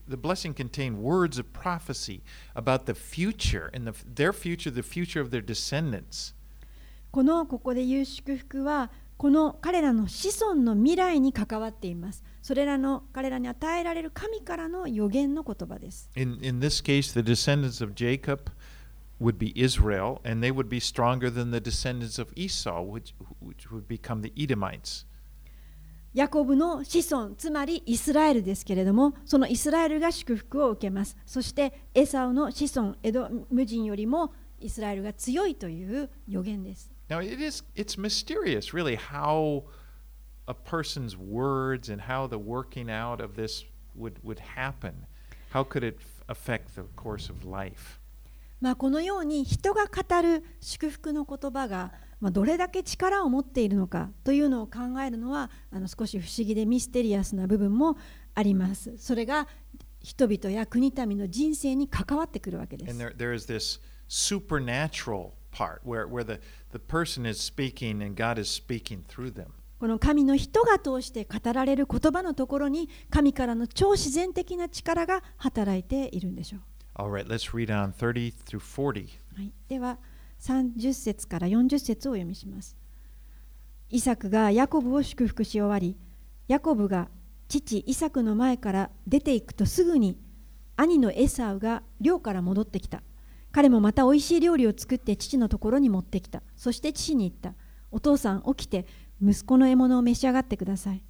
the blessing contained words of prophecy about the future and the, their future, the future of their descendants. このここで言う祝福はこの彼らの子孫の未来に関わっていますそれらの彼らに与えられる神からの予言の言葉です In, in this case, the descendants of Jacob would be Israel, and they would be stronger than the descendants of Esau, which, which would become the Edomites. ヤコブの子孫つまりイスラエルですけれどもそのイスラエルが祝福を受けますそしてエサウの子孫エドム人よりもイスラエルが強いという予言です Now, it is, it's mysterious, really, how a person's words and how the working out of this would, would happen. How could it affect the course of life? まあ、このように人が語る祝福の言葉が、まあ、どれだけ力を持っているのかというのを考えるのはあの少し不思議でミステリアスな部分もあります。それが人々や国民の人生に関わってくるわけです。there, there is this supernatural part where, where the, the person is speaking and God is speaking through them. この神の人が通して語られる言葉のところに神からの超自然的な力が働いているんでしょう。All right, let's read on 30 through 40. はい、では30節から40節を読みします。イサクがヤコブを祝福し終わり、ヤコブが父イサクの前から出ていくとすぐに兄のエサウが寮から戻ってきた。彼もまたおいしい料理を作って父のところに持ってきた。そして父に言った。お父さん起きて息子の獲物を召し上がってください。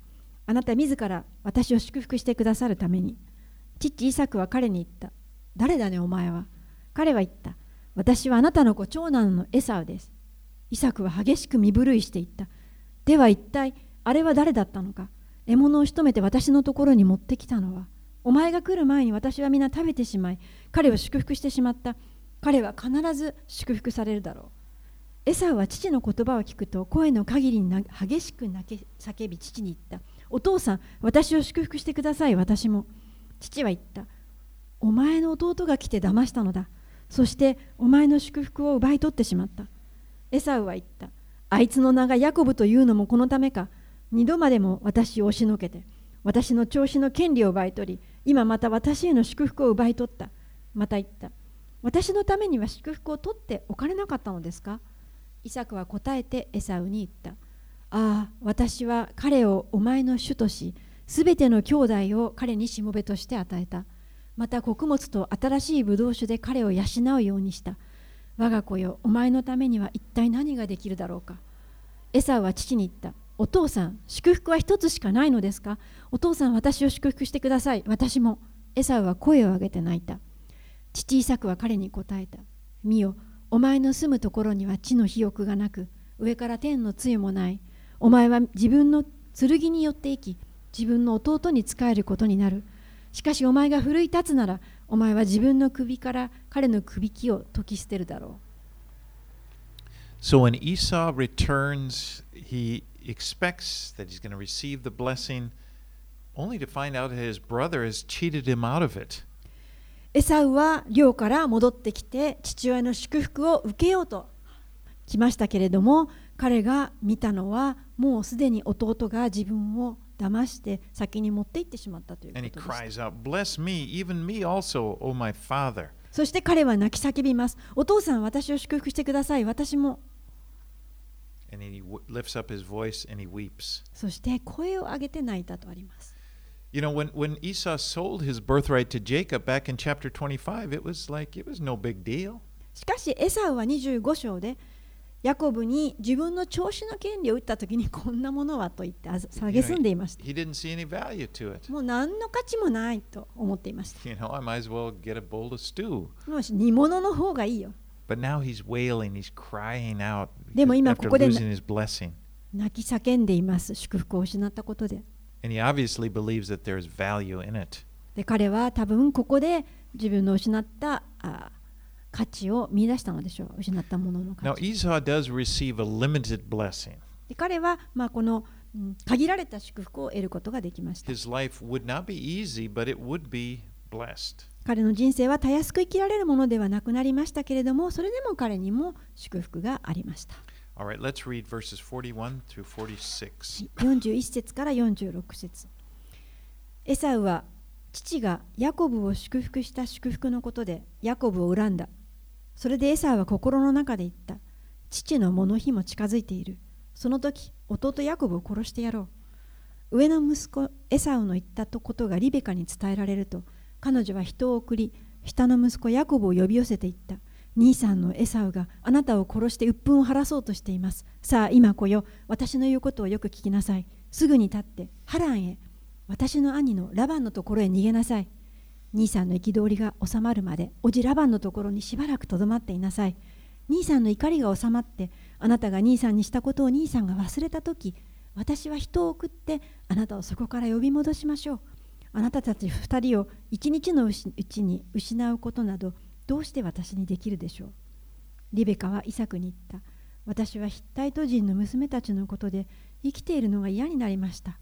あなた自ら私を祝福してくださるために。父イサクは彼に言った。誰だねお前は。彼は言った。私はあなたの子長男のエサウです。イサクは激しく身震いしていった。では一体あれは誰だったのか。獲物を仕留めて私のところに持ってきたのは。お前が来る前に私は皆食べてしまい彼を祝福してしまった。彼は必ず祝福されるだろう。エサウは父の言葉を聞くと声の限りに激しく泣け叫び父に言った。お父さん私を祝福してください私も。父は言った。お前の弟が来て騙したのだ。そしてお前の祝福を奪い取ってしまった。エサウは言った。あいつの名がヤコブというのもこのためか。二度までも私を押しのけて。私の調子の権利を奪い取り今また私への祝福を奪い取った。また言った。私のためには祝福を取っておかれなかったのですか？イサクは答えてエサウに言った。ああ私は彼をお前の主としすべての兄弟を彼にしもべとして与えた。また穀物と新しいブドウ酒で彼を養うようにした。我が子よお前のためには一体何ができるだろうか。エサウは父に言った。お父さん祝福は一つしかないのですか？お父さん私を祝福してください。私も。エサウは声を上げて泣いた。父イサクは彼に答えた。見よお前の住むところには地の肥沃がなく上から天の露もない。お前は自分の剣によって生き自分の弟に仕えることになる。しかしお前が奮い立つならお前は自分の首から彼の首輝を解き捨てるだろう So when Esau returns, he expects that he's going to receive the blessing, only to find out that his brother has cheated him out of it. エサウは寮から戻ってきて父親の祝福を受けようと来ましたけれども彼が見たのはもうすでに弟が自分を騙して先に持って行ってしまったということです out, Bless me, even me also, O my father. そして彼は泣き叫びますお父さん私を祝福してください私も.そして声を上げて泣いたとあります You know, when, when Esau sold his birthright to Jacob back in chapter 25, it was like it was no big deal. しかしエサウは25章でヤコブに自分の調子の権利を打った時にこんなものはと言って蔑んでいました.もう何の価値もないと思っていました You know, I might as well get a bowl of stew. もし煮物の方がいいよ But now he's wailing, he's crying out でも今ここで.泣き叫んでいます祝福を失ったことで And he obviously believes that there's value in it. で彼は多分ここで自分の失ったあ価値を見出したのでしょう失ったものの Now, 価値 Esau does receive a limited blessing. で彼は、まあ、この、うん限られた祝福を得ることができました His life would not be easy, but it would be blessed. 彼の人生はたやすく生きられるものではなくなりましたけれどもそれでも彼にも祝福がありました All right, let's read verses 41 through 46. 41節から46節エサウは父がヤコブを祝福した祝福のことでヤコブを恨んだそれでエサウは心の中で言った。父の物日も近づいている。その時弟ヤコブを殺してやろう。上の息子エサウの言ったことがリベカに伝えられると彼女は人を送り下の息子ヤコブを呼び寄せていった。兄さんのエサウがあなたを殺して鬱憤を晴らそうとしています。さあ今来よ私の言うことをよく聞きなさい。すぐに立ってハランへ。私の兄のラバンのところへ逃げなさい。兄さんの憤りが収まるまでおじラバンのところにしばらくとどまっていなさい。兄さんの怒りが収まってあなたが兄さんにしたことを兄さんが忘れた時私は人を送ってあなたをそこから呼び戻しましょう。あなたたち二人を一日のうちに失うことなどどうして私にできるでしょう。リベカはイサクに言った。私はヒッタイト人の娘たちのことで生きているのが嫌になりました。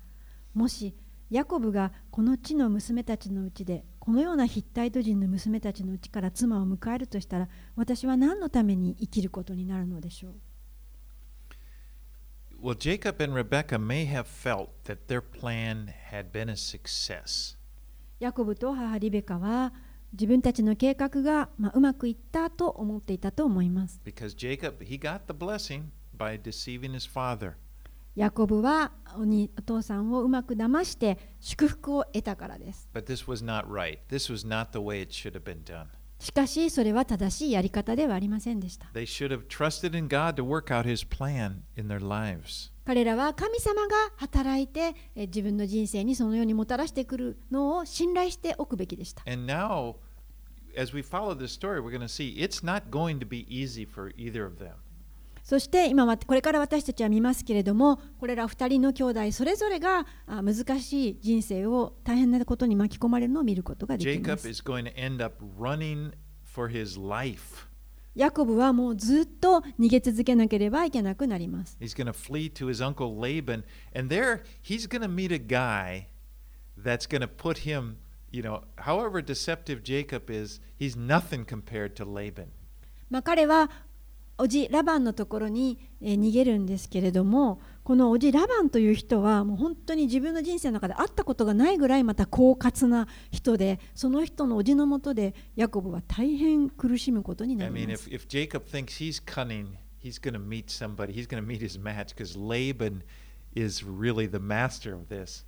もしヤコブがこの地の娘たちのうちでこのようなヒッタイト人の娘たちのうちから妻を迎えるとしたら私は何のために生きることになるのでしょう Well, Jacob and Rebekah may have felt that their plan had been a success. ヤコブと母リベカは自分たちの計画が、まあ、うまくいったと思っていたと思います Because Jacob, he got the blessing by deceiving his father. ヤコブはお,父さんをうまく騙して祝福を得たからです。Right. しかし、それは正しいやり方ではありませんでした。彼らは神様が働いて自分の人生にそのようにもたらしてくるのを信頼しておくべきでした。そして今はこれから私たちは見ますけれどもこれら2人の兄弟それぞれがあ難しい人生を大変なことに巻き込まれるのを見ることができます。ヤコブはもうずっと逃げ続けなければいけなくなります。He's going to flee to his uncle Laban, and there he's going to meet a guy that's going to put him, you know, however deceptive Jacob is, he's nothing compared to Laban. まあ、彼はおじラバンのところに、えー逃げるんですけれどもこのおじラバンという人はもう本当に自分の人生の中で会ったことがないぐらいまた狡猾な人でその人のおじのもとでヤコブは大変苦しむことにな I り mean, ま if, す。if Jacob thinks he's cunning, he's going to meet somebody, he's going to meet his match because Laban is really the master of this.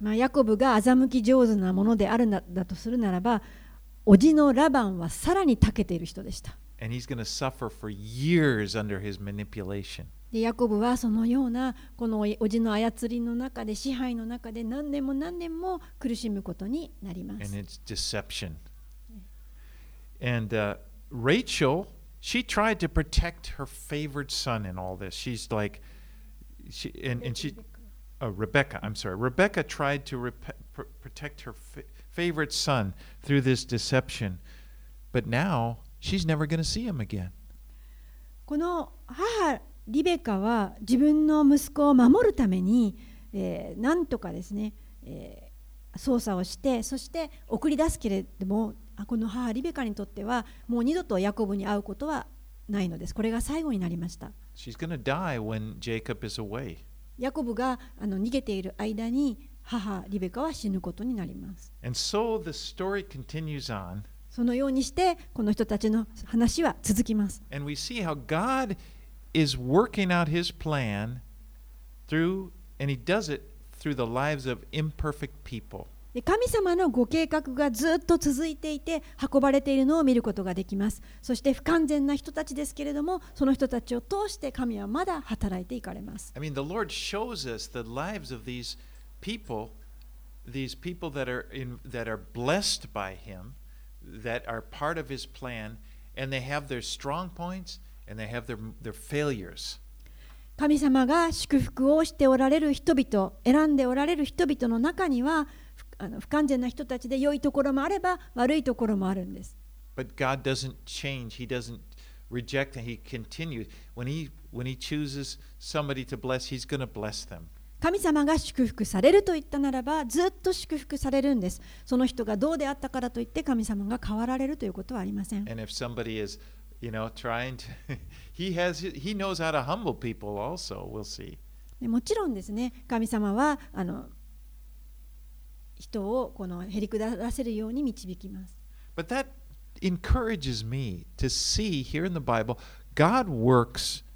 まあ、ヤコブが欺き上手なものであるなだとするならばおじのラバンはさらに長けている人でした。And he's going to suffer for years under his manipulation. でヤコブはそのようなこのおじの操りの中で支配の中で何年も何年も苦しむことになりま and す。 it's deception. And uh, Rachel, she tried to protect her favored son in all this. She's like, she and, and she, uh, Rebecca, I'm sorry, Rebecca tried to rep- pr- protect her fa- favorite son through this deception, but now she's never going to see him again. この母リベカは自分の息子を守るために、えーなんとかですね、えー操作をしてそして送り出すけれどもあこの母リベカにとってはもう二度とヤコブに会うことはないのですこれが最後になりました She's going to die when Jacob is away. ヤコブがあの逃げている間に母リベカは死ぬことになります And so the story continues on, そのようにして、この人たちの話は続きます。神様のご計画がずっと続いていて、運ばれているのを見ることができます。そして、不完全な人たちですけれども、その人たちを通して神はまだ働いていかれます。I mean, the Lord shows us the lives of these people, these people that are, blessed by Him. that are part of His plan, and they have their strong points and they have their their failures. 神様が祝福をしておられる人々選んでおられる人々の中にはふあの不完全な人たちで良いところもあれば悪いところもあるんです But God doesn't change. He doesn't reject and He continues. When He when He chooses somebody to bless, He's going to bless them. 神様が祝福されると言ったならば、ずっと祝福されるんです。その人がどうであったからといって、神様が変わられるということはありません。もちろんですね、神様はあの人をこの減り下らせるように導きます。But that encourages me to see here in the Bible, God works in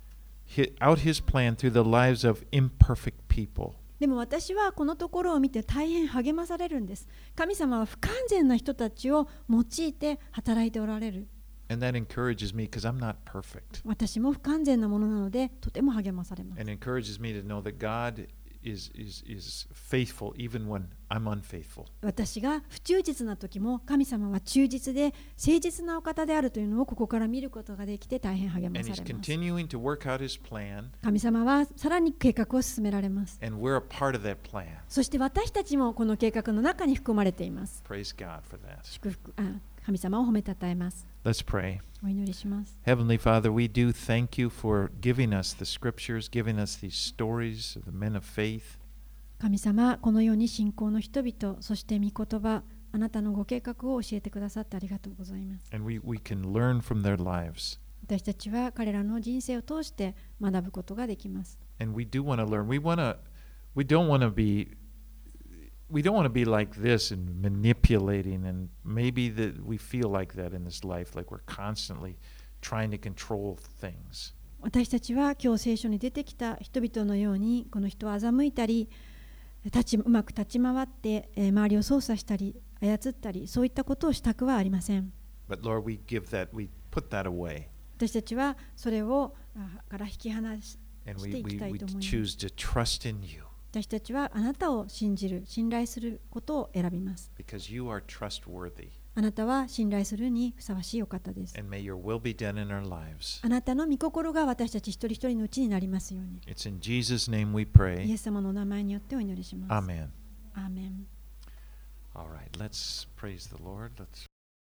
out His plan through the lives of imperfect people. でも私はこのところを見て大変励まされるんです神様は不完全な人たちを用いて働いておられる And that encourages me because I'm not perfect. 私も不完全なものなのでとても励まされます And encourages me to know that God is, is, is faithful even when I'm unfaithful. 私が不忠実な時も神様は忠実で誠実なお方であるというのをここから見ることができて大変励ま And さ He's れます continuing to work out His plan, 神様はさらに計画を進められます and we're a part of that plan. そして私たちもこの計画の中に含まれています Praise God for that. 祝福あ神様を褒めたたえます Let's pray. お祈りします Heavenly Father, we do thank you for giving us the scriptures, giving us these stories of the men of faith. 神様このように信仰の人々そして御言葉あなたのご計画を教えてくださってありがとうございます And we, we can learn from their lives. 私たちは彼らの人生を通して学ぶことができます And we do want to learn. We want to, we don't want to be, we don't want to be like this and manipulating. And maybe that we feel like that in this life, like we're constantly trying to control things. 私たちは今日聖書に出てきた人々のようにこの人を欺いたり立ちうまく立ち回ってえー周りを操作したり操ったりそういったことをしたくはありません But Lord, we give that, we put that away. 私たちはそれをあから引き離していきたいと思います choose to trust in you 私たちはあなたを信じる信頼することを選びます because you are trustworthy. あなたは信頼するにふさわしいお方です。And may your will be done in our lives. あなたの御心が私たち一人一人のうちになりますように。It's in Jesus' name we イ pray. エス様のお名前によってお祈りします。Amen. アーメン All right, let's praise the Lord. Let's